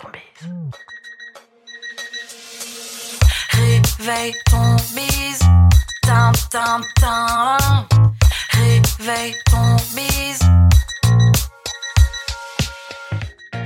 ton bise. Réveille ton bise. Tin, tin, tin. Réveille ton bise.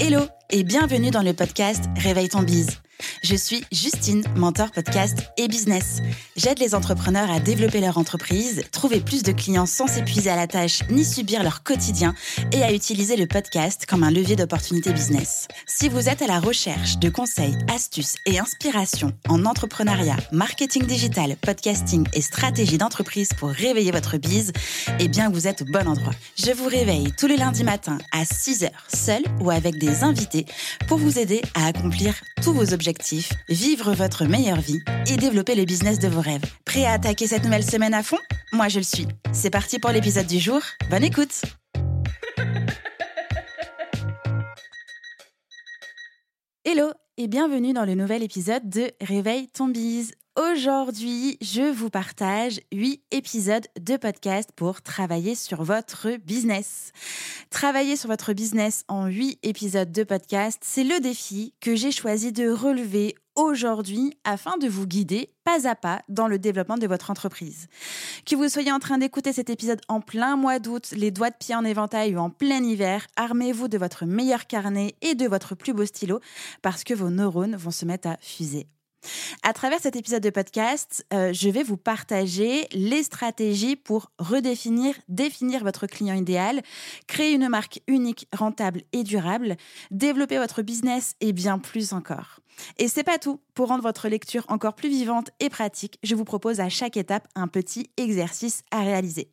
Hello et bienvenue dans le podcast Réveille ton bise. Je suis Justine, mentor podcast et business. J'aide les entrepreneurs à développer leur entreprise, trouver plus de clients sans s'épuiser à la tâche ni subir leur quotidien et à utiliser le podcast comme un levier d'opportunité business. Si vous êtes à la recherche de conseils, astuces et inspirations en entrepreneuriat, marketing digital, podcasting et stratégie d'entreprise pour réveiller votre bise, eh bien vous êtes au bon endroit. Je vous réveille tous les lundis matins à 6h, seul ou avec des invités pour vous aider à accomplir tous vos objectifs vivre votre meilleure vie et développer le business de vos Prêt à attaquer cette nouvelle semaine à fond? Moi, je le suis. C'est parti pour l'épisode du jour. Bonne écoute Hello et bienvenue dans le nouvel épisode de Réveille ton bise. Aujourd'hui, je vous partage 8 épisodes de podcast pour travailler sur votre business. Travailler sur votre business en 8 épisodes de podcast, c'est le défi que j'ai choisi de relever aujourd'hui afin de vous guider pas à pas dans le développement de votre entreprise. Que vous soyez en train d'écouter cet épisode en plein mois d'août, les doigts de pied en éventail ou en plein hiver, armez-vous de votre meilleur carnet et de votre plus beau stylo parce que vos neurones vont se mettre à fuser. À travers cet épisode de podcast, euh, je vais vous partager les stratégies pour redéfinir, définir votre client idéal, créer une marque unique, rentable et durable, développer votre business et bien plus encore. Et c'est pas tout. Pour rendre votre lecture encore plus vivante et pratique, je vous propose à chaque étape un petit exercice à réaliser.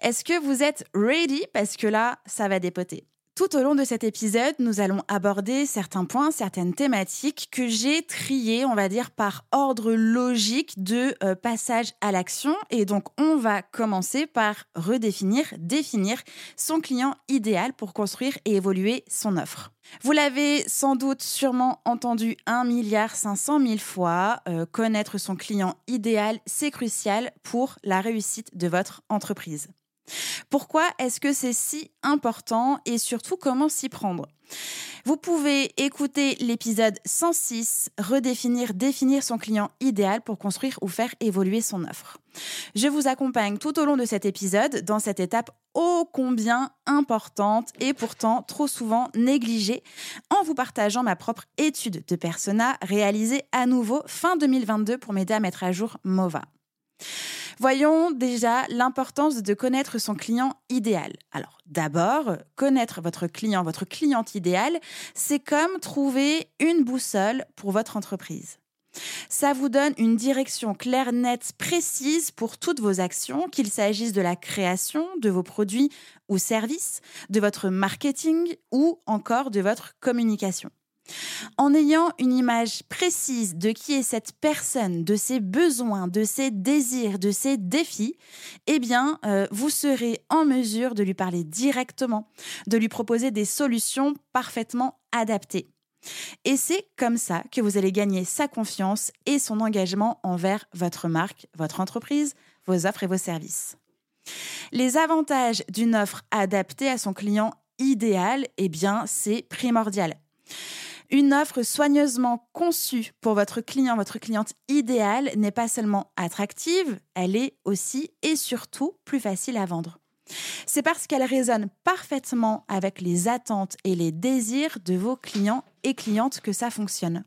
Est-ce que vous êtes ready? Parce que là, ça va dépoter. Tout au long de cet épisode, nous allons aborder certains points, certaines thématiques que j'ai triées, on va dire, par ordre logique de euh, passage à l'action. Et donc, on va commencer par redéfinir, définir son client idéal pour construire et évoluer son offre. Vous l'avez sans doute sûrement entendu un milliard 500 000 fois, euh, connaître son client idéal, c'est crucial pour la réussite de votre entreprise. Pourquoi est-ce que c'est si important et surtout comment s'y prendre? Vous pouvez écouter l'épisode 106, redéfinir, définir son client idéal pour construire ou faire évoluer son offre. Je vous accompagne tout au long de cet épisode dans cette étape ô combien importante et pourtant trop souvent négligée en vous partageant ma propre étude de persona réalisée à nouveau fin 2022 pour m'aider à mettre à jour MOVA. Voyons déjà l'importance de connaître son client idéal. Alors d'abord, connaître votre client, votre cliente idéale, c'est comme trouver une boussole pour votre entreprise. Ça vous donne une direction claire, nette, précise pour toutes vos actions, qu'il s'agisse de la création de vos produits ou services, de votre marketing ou encore de votre communication. En ayant une image précise de qui est cette personne, de ses besoins, de ses désirs, de ses défis, eh bien, euh, vous serez en mesure de lui parler directement, de lui proposer des solutions parfaitement adaptées. Et c'est comme ça que vous allez gagner sa confiance et son engagement envers votre marque, votre entreprise, vos offres et vos services. Les avantages d'une offre adaptée à son client idéal, eh bien, c'est primordial. Une offre soigneusement conçue pour votre client, votre cliente idéale n'est pas seulement attractive, elle est aussi et surtout plus facile à vendre. C'est parce qu'elle résonne parfaitement avec les attentes et les désirs de vos clients et clientes que ça fonctionne.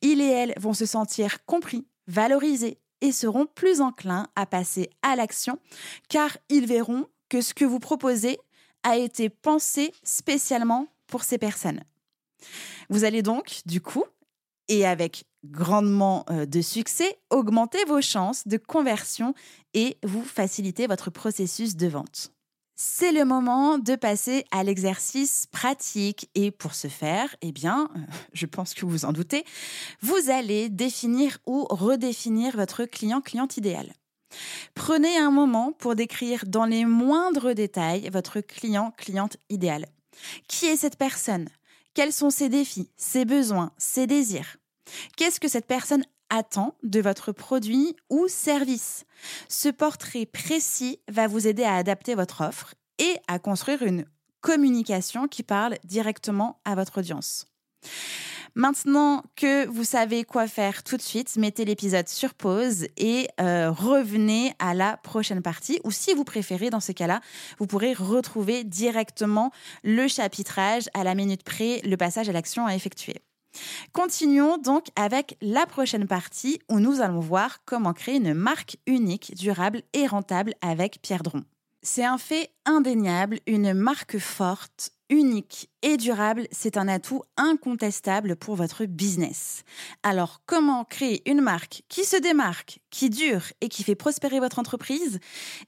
Il et elle vont se sentir compris, valorisés et seront plus enclins à passer à l'action car ils verront que ce que vous proposez a été pensé spécialement pour ces personnes. Vous allez donc, du coup, et avec grandement euh, de succès, augmenter vos chances de conversion et vous faciliter votre processus de vente. C'est le moment de passer à l'exercice pratique et pour ce faire, eh bien, euh, je pense que vous en doutez, vous allez définir ou redéfinir votre client-cliente idéal. Prenez un moment pour décrire dans les moindres détails votre client-cliente idéal. Qui est cette personne? Quels sont ses défis, ses besoins, ses désirs? Qu'est-ce que cette personne attend de votre produit ou service? Ce portrait précis va vous aider à adapter votre offre et à construire une communication qui parle directement à votre audience. Maintenant que vous savez quoi faire tout de suite, mettez l'épisode sur pause et euh, revenez à la prochaine partie. Ou si vous préférez, dans ce cas-là, vous pourrez retrouver directement le chapitrage à la minute près, le passage à l'action à effectuer. Continuons donc avec la prochaine partie où nous allons voir comment créer une marque unique, durable et rentable avec Pierre Dron. C'est un fait indéniable, une marque forte, unique et durable, c'est un atout incontestable pour votre business. Alors, comment créer une marque qui se démarque, qui dure et qui fait prospérer votre entreprise?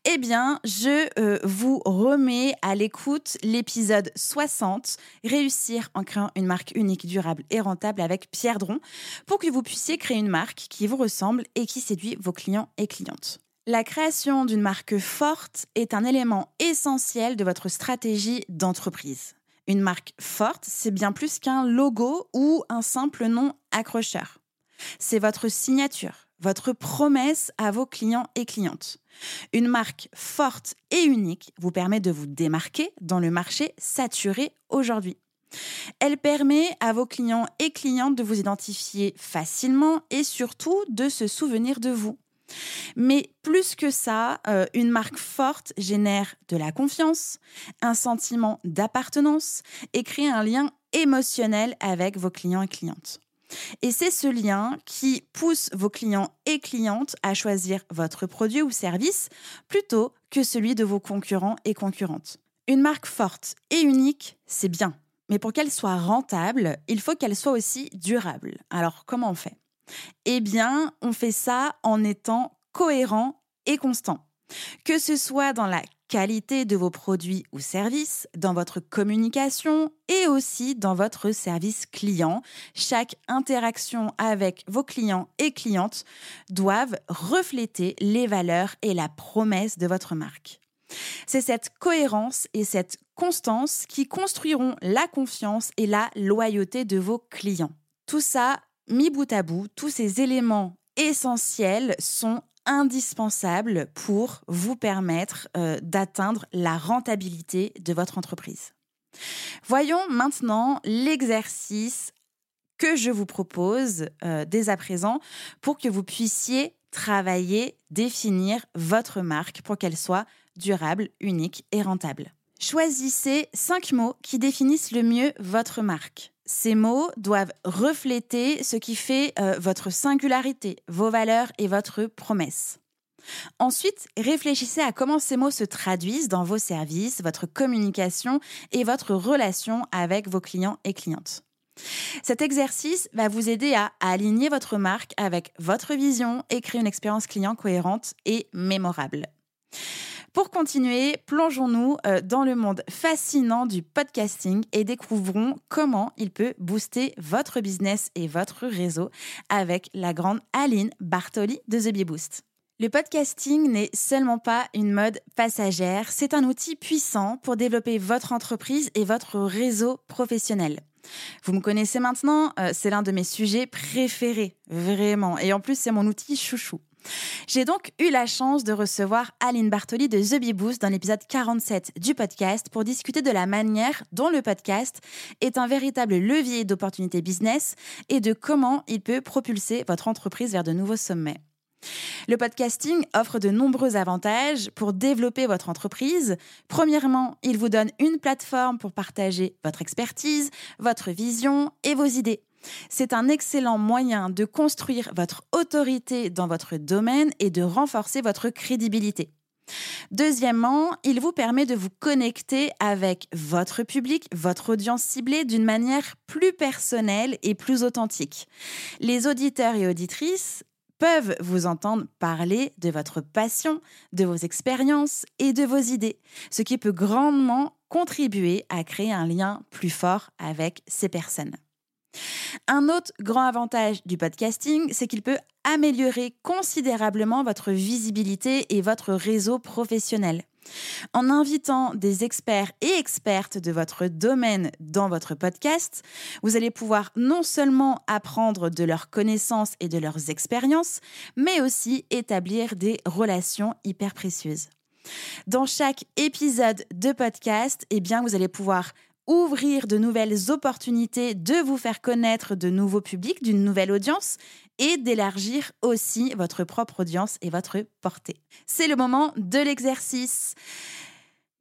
Eh bien, je euh, vous remets à l'écoute l'épisode 60, Réussir en créant une marque unique, durable et rentable avec Pierre Dron, pour que vous puissiez créer une marque qui vous ressemble et qui séduit vos clients et clientes. La création d'une marque forte est un élément essentiel de votre stratégie d'entreprise. Une marque forte, c'est bien plus qu'un logo ou un simple nom accrocheur. C'est votre signature, votre promesse à vos clients et clientes. Une marque forte et unique vous permet de vous démarquer dans le marché saturé aujourd'hui. Elle permet à vos clients et clientes de vous identifier facilement et surtout de se souvenir de vous. Mais plus que ça, euh, une marque forte génère de la confiance, un sentiment d'appartenance et crée un lien émotionnel avec vos clients et clientes. Et c'est ce lien qui pousse vos clients et clientes à choisir votre produit ou service plutôt que celui de vos concurrents et concurrentes. Une marque forte et unique, c'est bien. Mais pour qu'elle soit rentable, il faut qu'elle soit aussi durable. Alors comment on fait? Eh bien, on fait ça en étant cohérent et constant. Que ce soit dans la qualité de vos produits ou services, dans votre communication et aussi dans votre service client. Chaque interaction avec vos clients et clientes doivent refléter les valeurs et la promesse de votre marque. C'est cette cohérence et cette constance qui construiront la confiance et la loyauté de vos clients. Tout ça mis bout à bout, tous ces éléments essentiels sont indispensables pour vous permettre euh, d'atteindre la rentabilité de votre entreprise. Voyons maintenant l'exercice que je vous propose euh, dès à présent pour que vous puissiez travailler, définir votre marque pour qu'elle soit durable, unique et rentable. Choisissez cinq mots qui définissent le mieux votre marque. Ces mots doivent refléter ce qui fait euh, votre singularité, vos valeurs et votre promesse. Ensuite, réfléchissez à comment ces mots se traduisent dans vos services, votre communication et votre relation avec vos clients et clientes. Cet exercice va vous aider à aligner votre marque avec votre vision et créer une expérience client cohérente et mémorable. Pour continuer, plongeons-nous euh, dans le monde fascinant du podcasting et découvrons comment il peut booster votre business et votre réseau avec la grande Aline Bartoli de The Bee Boost. Le podcasting n'est seulement pas une mode passagère, c'est un outil puissant pour développer votre entreprise et votre réseau professionnel. Vous me connaissez maintenant, euh, c'est l'un de mes sujets préférés, vraiment. Et en plus, c'est mon outil chouchou. J'ai donc eu la chance de recevoir Aline Bartoli de The Bee Boost dans l'épisode 47 du podcast pour discuter de la manière dont le podcast est un véritable levier d'opportunités business et de comment il peut propulser votre entreprise vers de nouveaux sommets. Le podcasting offre de nombreux avantages pour développer votre entreprise. Premièrement, il vous donne une plateforme pour partager votre expertise, votre vision et vos idées. C'est un excellent moyen de construire votre autorité dans votre domaine et de renforcer votre crédibilité. Deuxièmement, il vous permet de vous connecter avec votre public, votre audience ciblée d'une manière plus personnelle et plus authentique. Les auditeurs et auditrices peuvent vous entendre parler de votre passion, de vos expériences et de vos idées, ce qui peut grandement contribuer à créer un lien plus fort avec ces personnes. Un autre grand avantage du podcasting, c'est qu'il peut améliorer considérablement votre visibilité et votre réseau professionnel. En invitant des experts et expertes de votre domaine dans votre podcast, vous allez pouvoir non seulement apprendre de leurs connaissances et de leurs expériences, mais aussi établir des relations hyper précieuses. Dans chaque épisode de podcast, eh bien, vous allez pouvoir ouvrir de nouvelles opportunités, de vous faire connaître de nouveaux publics, d'une nouvelle audience et d'élargir aussi votre propre audience et votre portée. C'est le moment de l'exercice.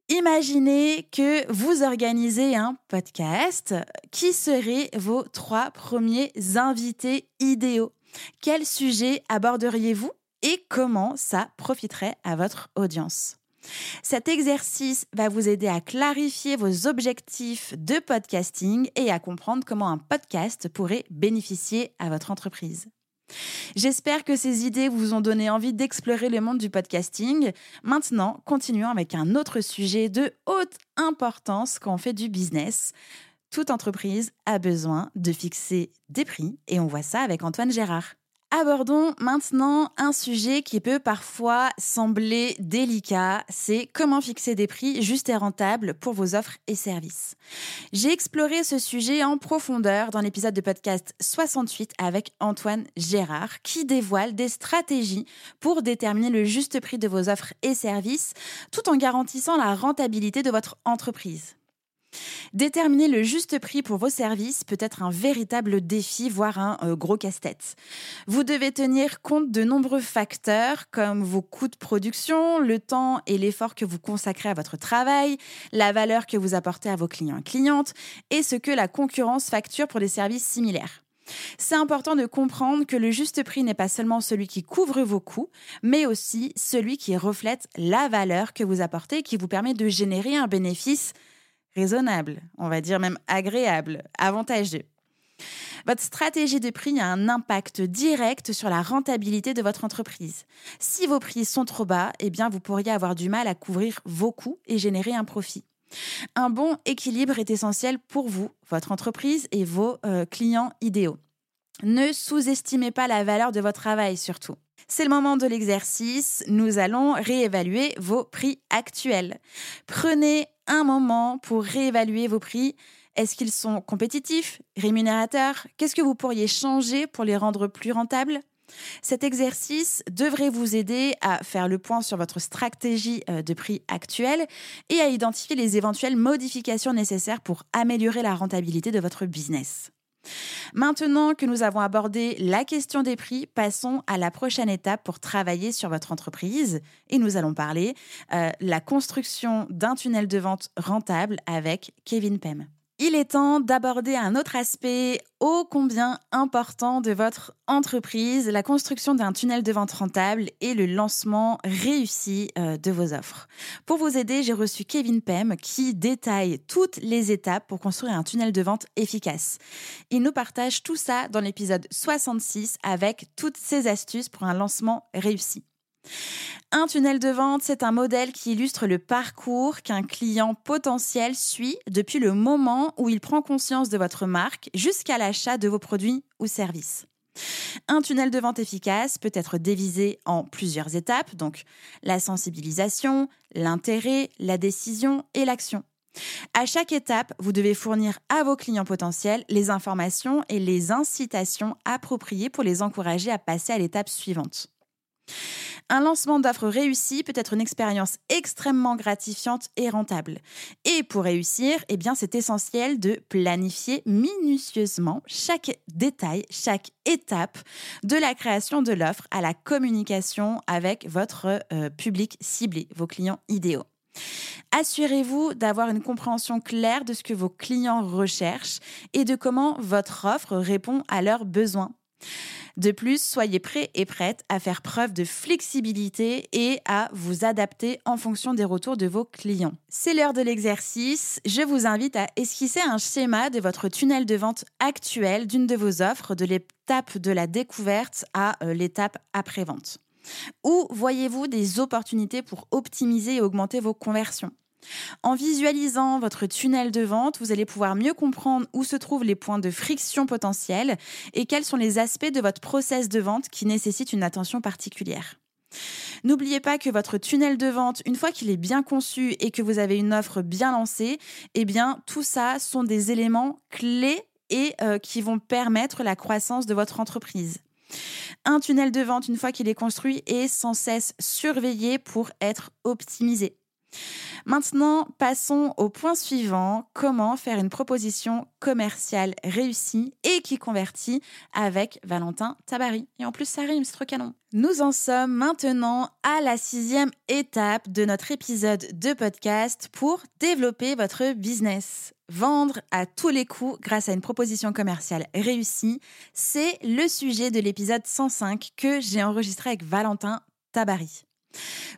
Imaginez que vous organisez un podcast. Qui seraient vos trois premiers invités idéaux? Quel sujet aborderiez-vous et comment ça profiterait à votre audience? Cet exercice va vous aider à clarifier vos objectifs de podcasting et à comprendre comment un podcast pourrait bénéficier à votre entreprise. J'espère que ces idées vous ont donné envie d'explorer le monde du podcasting. Maintenant, continuons avec un autre sujet de haute importance quand on fait du business. Toute entreprise a besoin de fixer des prix et on voit ça avec Antoine Gérard. Abordons maintenant un sujet qui peut parfois sembler délicat, c'est comment fixer des prix justes et rentables pour vos offres et services. J'ai exploré ce sujet en profondeur dans l'épisode de podcast 68 avec Antoine Gérard qui dévoile des stratégies pour déterminer le juste prix de vos offres et services tout en garantissant la rentabilité de votre entreprise. Déterminer le juste prix pour vos services peut être un véritable défi, voire un euh, gros casse-tête. Vous devez tenir compte de nombreux facteurs comme vos coûts de production, le temps et l'effort que vous consacrez à votre travail, la valeur que vous apportez à vos clients et clientes et ce que la concurrence facture pour des services similaires. C'est important de comprendre que le juste prix n'est pas seulement celui qui couvre vos coûts, mais aussi celui qui reflète la valeur que vous apportez et qui vous permet de générer un bénéfice raisonnable, on va dire même agréable, avantageux. Votre stratégie de prix a un impact direct sur la rentabilité de votre entreprise. Si vos prix sont trop bas, eh bien vous pourriez avoir du mal à couvrir vos coûts et générer un profit. Un bon équilibre est essentiel pour vous, votre entreprise et vos euh, clients idéaux. Ne sous-estimez pas la valeur de votre travail surtout. C'est le moment de l'exercice. Nous allons réévaluer vos prix actuels. Prenez un moment pour réévaluer vos prix. Est-ce qu'ils sont compétitifs, rémunérateurs? Qu'est-ce que vous pourriez changer pour les rendre plus rentables? Cet exercice devrait vous aider à faire le point sur votre stratégie euh, de prix actuelle et à identifier les éventuelles modifications nécessaires pour améliorer la rentabilité de votre business. Maintenant que nous avons abordé la question des prix, passons à la prochaine étape pour travailler sur votre entreprise et nous allons parler euh, la construction d'un tunnel de vente rentable avec Kevin Pem. Il est temps d'aborder un autre aspect ô combien important de votre entreprise, la construction d'un tunnel de vente rentable et le lancement réussi euh, de vos offres. Pour vous aider, j'ai reçu Kevin Pem qui détaille toutes les étapes pour construire un tunnel de vente efficace. Il nous partage tout ça dans l'épisode 66 avec toutes ses astuces pour un lancement réussi. Un tunnel de vente, c'est un modèle qui illustre le parcours qu'un client potentiel suit depuis le moment où il prend conscience de votre marque jusqu'à l'achat de vos produits ou services. Un tunnel de vente efficace peut être divisé en plusieurs étapes, donc la sensibilisation, l'intérêt, la décision et l'action. À chaque étape, vous devez fournir à vos clients potentiels les informations et les incitations appropriées pour les encourager à passer à l'étape suivante. Un lancement d'offres réussi peut être une expérience extrêmement gratifiante et rentable. Et pour réussir, eh bien, c'est essentiel de planifier minutieusement chaque détail, chaque étape de la création de l'offre à la communication avec votre euh, public ciblé, vos clients idéaux. Assurez-vous d'avoir une compréhension claire de ce que vos clients recherchent et de comment votre offre répond à leurs besoins. De plus, soyez prêts et prêtes à faire preuve de flexibilité et à vous adapter en fonction des retours de vos clients. C'est l'heure de l'exercice. Je vous invite à esquisser un schéma de votre tunnel de vente actuel d'une de vos offres, de l'étape de la découverte à euh, l'étape après-vente. Où voyez-vous des opportunités pour optimiser et augmenter vos conversions? En visualisant votre tunnel de vente, vous allez pouvoir mieux comprendre où se trouvent les points de friction potentiels et quels sont les aspects de votre process de vente qui nécessitent une attention particulière. N'oubliez pas que votre tunnel de vente, une fois qu'il est bien conçu et que vous avez une offre bien lancée, eh bien tout ça sont des éléments clés et euh, qui vont permettre la croissance de votre entreprise. Un tunnel de vente, une fois qu'il est construit, est sans cesse surveillé pour être optimisé. Maintenant, passons au point suivant, comment faire une proposition commerciale réussie et qui convertit avec Valentin Tabary. Et en plus, ça rime, c'est trop canon. Nous en sommes maintenant à la sixième étape de notre épisode de podcast pour développer votre business. Vendre à tous les coups grâce à une proposition commerciale réussie, c'est le sujet de l'épisode 105 que j'ai enregistré avec Valentin Tabary.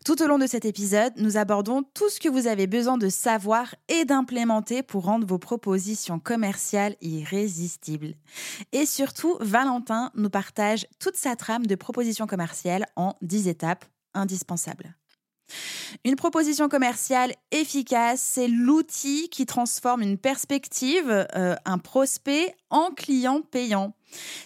Tout au long de cet épisode, nous abordons tout ce que vous avez besoin de savoir et d'implémenter pour rendre vos propositions commerciales irrésistibles. Et surtout, Valentin nous partage toute sa trame de propositions commerciales en 10 étapes indispensables. Une proposition commerciale efficace, c'est l'outil qui transforme une perspective, euh, un prospect, en client payant.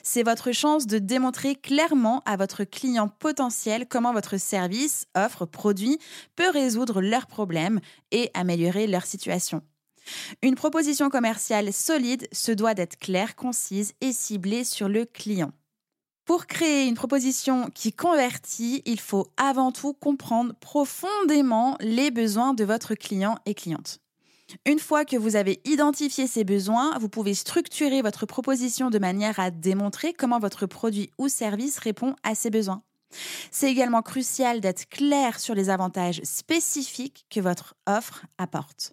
C'est votre chance de démontrer clairement à votre client potentiel comment votre service, offre, produit peut résoudre leurs problèmes et améliorer leur situation. Une proposition commerciale solide se doit d'être claire, concise et ciblée sur le client. Pour créer une proposition qui convertit, il faut avant tout comprendre profondément les besoins de votre client et cliente. Une fois que vous avez identifié ces besoins, vous pouvez structurer votre proposition de manière à démontrer comment votre produit ou service répond à ces besoins. C'est également crucial d'être clair sur les avantages spécifiques que votre offre apporte.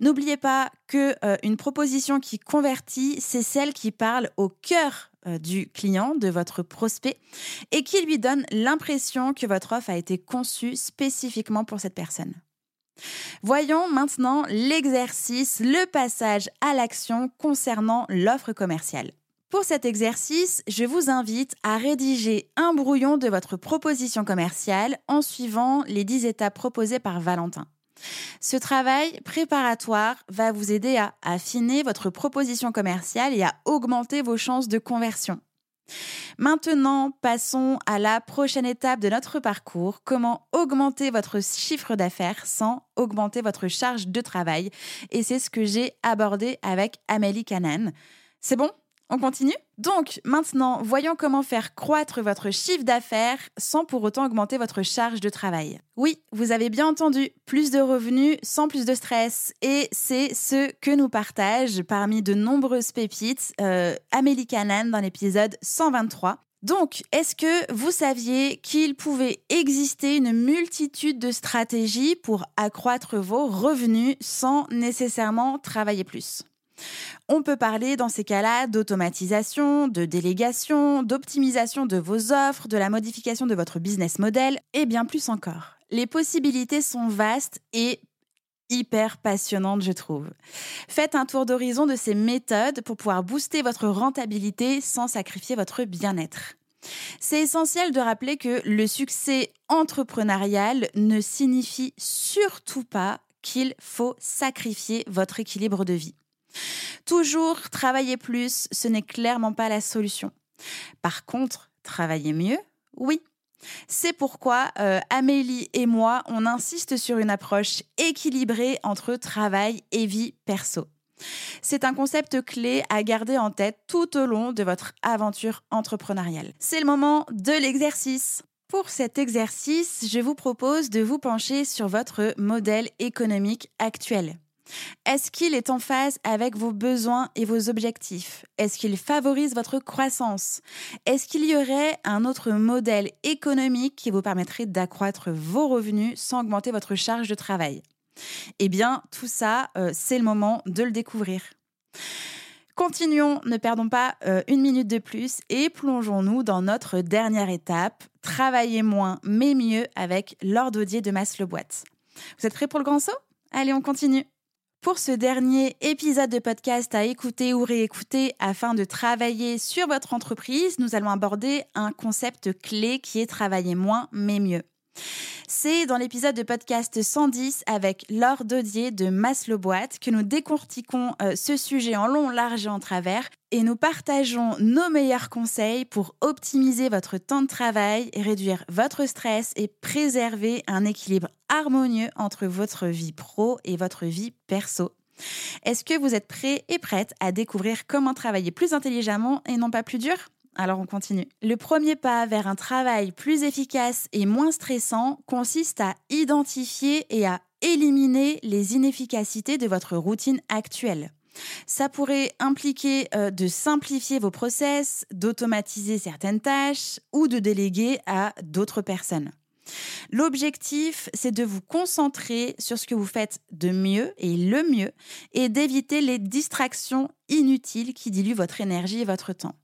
N'oubliez pas que euh, une proposition qui convertit, c'est celle qui parle au cœur du client, de votre prospect, et qui lui donne l'impression que votre offre a été conçue spécifiquement pour cette personne. Voyons maintenant l'exercice, le passage à l'action concernant l'offre commerciale. Pour cet exercice, je vous invite à rédiger un brouillon de votre proposition commerciale en suivant les 10 étapes proposées par Valentin. Ce travail préparatoire va vous aider à affiner votre proposition commerciale et à augmenter vos chances de conversion. Maintenant, passons à la prochaine étape de notre parcours, comment augmenter votre chiffre d'affaires sans augmenter votre charge de travail? Et c'est ce que j'ai abordé avec Amélie Canan. C'est bon? On continue Donc, maintenant, voyons comment faire croître votre chiffre d'affaires sans pour autant augmenter votre charge de travail. Oui, vous avez bien entendu, plus de revenus sans plus de stress. Et c'est ce que nous partage parmi de nombreuses pépites euh, Amélie Canan dans l'épisode 123. Donc, est-ce que vous saviez qu'il pouvait exister une multitude de stratégies pour accroître vos revenus sans nécessairement travailler plus? On peut parler dans ces cas-là d'automatisation, de délégation, d'optimisation de vos offres, de la modification de votre business model et bien plus encore. Les possibilités sont vastes et hyper passionnantes, je trouve. Faites un tour d'horizon de ces méthodes pour pouvoir booster votre rentabilité sans sacrifier votre bien-être. C'est essentiel de rappeler que le succès entrepreneurial ne signifie surtout pas qu'il faut sacrifier votre équilibre de vie. Toujours travailler plus, ce n'est clairement pas la solution. Par contre, travailler mieux, oui. C'est pourquoi euh, Amélie et moi, on insiste sur une approche équilibrée entre travail et vie perso. C'est un concept clé à garder en tête tout au long de votre aventure entrepreneuriale. C'est le moment de l'exercice. Pour cet exercice, je vous propose de vous pencher sur votre modèle économique actuel. Est-ce qu'il est en phase avec vos besoins et vos objectifs? Est-ce qu'il favorise votre croissance? Est-ce qu'il y aurait un autre modèle économique qui vous permettrait d'accroître vos revenus sans augmenter votre charge de travail? Eh bien, tout ça, euh, c'est le moment de le découvrir. Continuons, ne perdons pas euh, une minute de plus et plongeons-nous dans notre dernière étape, travailler moins mais mieux avec l'ordodier de Masse Boîte. Vous êtes prêts pour le grand saut? Allez, on continue. Pour ce dernier épisode de podcast à écouter ou réécouter afin de travailler sur votre entreprise, nous allons aborder un concept clé qui est travailler moins mais mieux. C'est dans l'épisode de podcast 110 avec Laure Dodier de Maslow Boîte que nous décortiquons euh, ce sujet en long, large et en travers et nous partageons nos meilleurs conseils pour optimiser votre temps de travail, réduire votre stress et préserver un équilibre harmonieux entre votre vie pro et votre vie perso. Est-ce que vous êtes prêts et prêtes à découvrir comment travailler plus intelligemment et non pas plus dur? Alors on continue. Le premier pas vers un travail plus efficace et moins stressant consiste à identifier et à éliminer les inefficacités de votre routine actuelle. Ça pourrait impliquer euh, de simplifier vos process, d'automatiser certaines tâches ou de déléguer à d'autres personnes. L'objectif, c'est de vous concentrer sur ce que vous faites de mieux et le mieux et d'éviter les distractions inutiles qui diluent votre énergie et votre temps.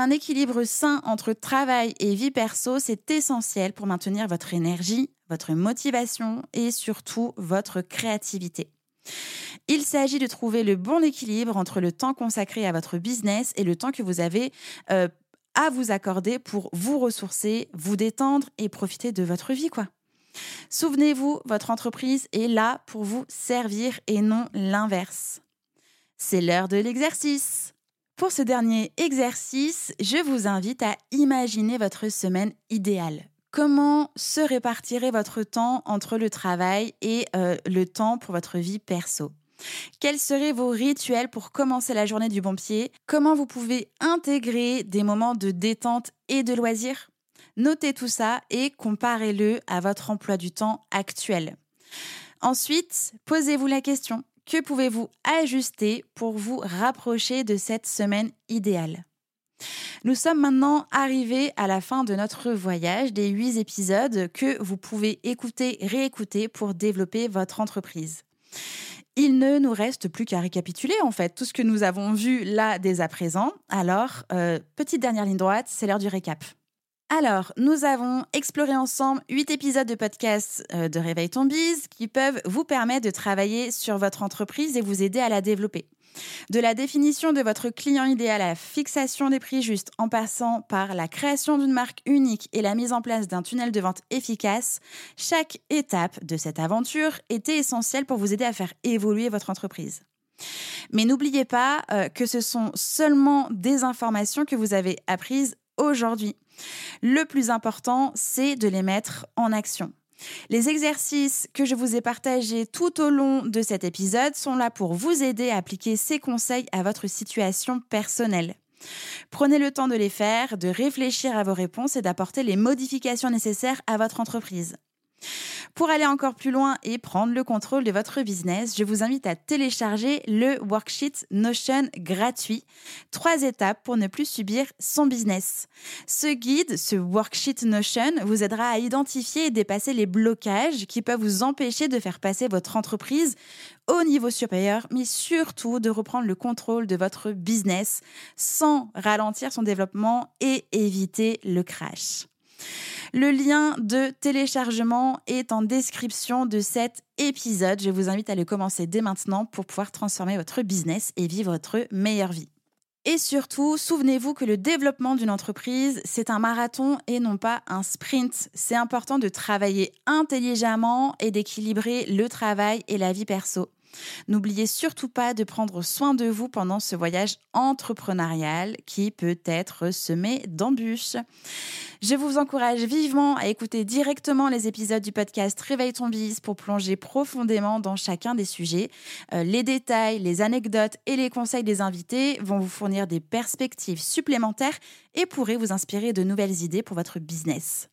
Un équilibre sain entre travail et vie perso, c'est essentiel pour maintenir votre énergie, votre motivation et surtout votre créativité. Il s'agit de trouver le bon équilibre entre le temps consacré à votre business et le temps que vous avez euh, à vous accorder pour vous ressourcer, vous détendre et profiter de votre vie. Souvenez-vous, votre entreprise est là pour vous servir et non l'inverse. C'est l'heure de l'exercice. Pour ce dernier exercice, je vous invite à imaginer votre semaine idéale. Comment se répartirait votre temps entre le travail et euh, le temps pour votre vie perso? Quels seraient vos rituels pour commencer la journée du bon pied? Comment vous pouvez intégrer des moments de détente et de loisirs? Notez tout ça et comparez-le à votre emploi du temps actuel. Ensuite, posez-vous la question, que pouvez-vous ajuster pour vous rapprocher de cette semaine idéale? Nous sommes maintenant arrivés à la fin de notre voyage des huit épisodes que vous pouvez écouter, réécouter pour développer votre entreprise. Il ne nous reste plus qu'à récapituler en fait tout ce que nous avons vu là dès à présent. Alors, euh, petite dernière ligne droite, c'est l'heure du récap. Alors, nous avons exploré ensemble huit épisodes de podcast euh, de Réveil ton qui peuvent vous permettre de travailler sur votre entreprise et vous aider à la développer. De la définition de votre client idéal à la fixation des prix justes en passant par la création d'une marque unique et la mise en place d'un tunnel de vente efficace, chaque étape de cette aventure était essentielle pour vous aider à faire évoluer votre entreprise. Mais n'oubliez pas euh, que ce sont seulement des informations que vous avez apprises aujourd'hui. Le plus important, c'est de les mettre en action. Les exercices que je vous ai partagés tout au long de cet épisode sont là pour vous aider à appliquer ces conseils à votre situation personnelle. Prenez le temps de les faire, de réfléchir à vos réponses et d'apporter les modifications nécessaires à votre entreprise. Pour aller encore plus loin et prendre le contrôle de votre business, je vous invite à télécharger le worksheet Notion gratuit. Trois étapes pour ne plus subir son business. Ce guide, ce worksheet Notion, vous aidera à identifier et dépasser les blocages qui peuvent vous empêcher de faire passer votre entreprise au niveau supérieur, mais surtout de reprendre le contrôle de votre business sans ralentir son développement et éviter le crash. Le lien de téléchargement est en description de cet épisode. Je vous invite à le commencer dès maintenant pour pouvoir transformer votre business et vivre votre meilleure vie. Et surtout, souvenez-vous que le développement d'une entreprise, c'est un marathon et non pas un sprint. C'est important de travailler intelligemment et d'équilibrer le travail et la vie perso. N'oubliez surtout pas de prendre soin de vous pendant ce voyage entrepreneurial qui peut être semé d'embûches. Je vous encourage vivement à écouter directement les épisodes du podcast Réveille ton bise pour plonger profondément dans chacun des sujets. Euh, les détails, les anecdotes et les conseils des invités vont vous fournir des perspectives supplémentaires et pourraient vous inspirer de nouvelles idées pour votre business.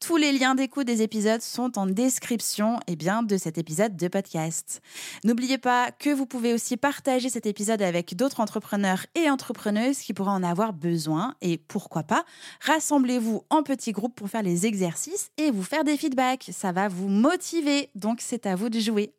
Tous les liens d'écoute des épisodes sont en description et eh bien, de cet épisode de podcast. N'oubliez pas que vous pouvez aussi partager cet épisode avec d'autres entrepreneurs et entrepreneuses qui pourraient en avoir besoin. Et pourquoi pas, rassemblez-vous en petits groupes pour faire les exercices et vous faire des feedbacks. Ça va vous motiver, donc c'est à vous de jouer.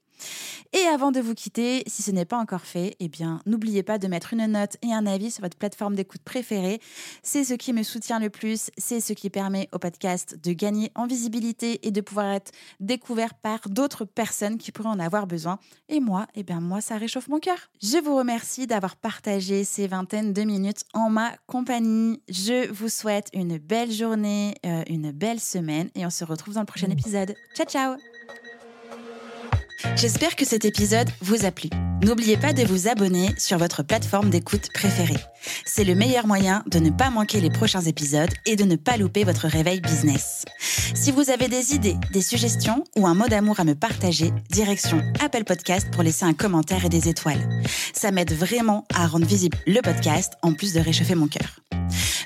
Et avant de vous quitter, si ce n'est pas encore fait, eh bien, n'oubliez pas de mettre une note et un avis sur votre plateforme d'écoute préférée. C'est ce qui me soutient le plus, c'est ce qui permet au podcast de gagner en visibilité et de pouvoir être découvert par d'autres personnes qui pourraient en avoir besoin. Et moi, eh bien, moi, ça réchauffe mon cœur. Je vous remercie d'avoir partagé ces vingtaines de minutes en ma compagnie. Je vous souhaite une belle journée, euh, une belle semaine et on se retrouve dans le prochain épisode. Ciao, ciao J'espère que cet épisode vous a plu. N'oubliez pas de vous abonner sur votre plateforme d'écoute préférée. C'est le meilleur moyen de ne pas manquer les prochains épisodes et de ne pas louper votre réveil business. Si vous avez des idées, des suggestions ou un mot d'amour à me partager, direction Apple Podcast pour laisser un commentaire et des étoiles. Ça m'aide vraiment à rendre visible le podcast en plus de réchauffer mon cœur.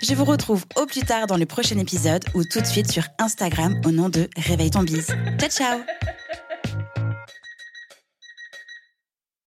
Je vous retrouve au plus tard dans le prochain épisode ou tout de suite sur Instagram au nom de Réveil ton bise. Ciao ciao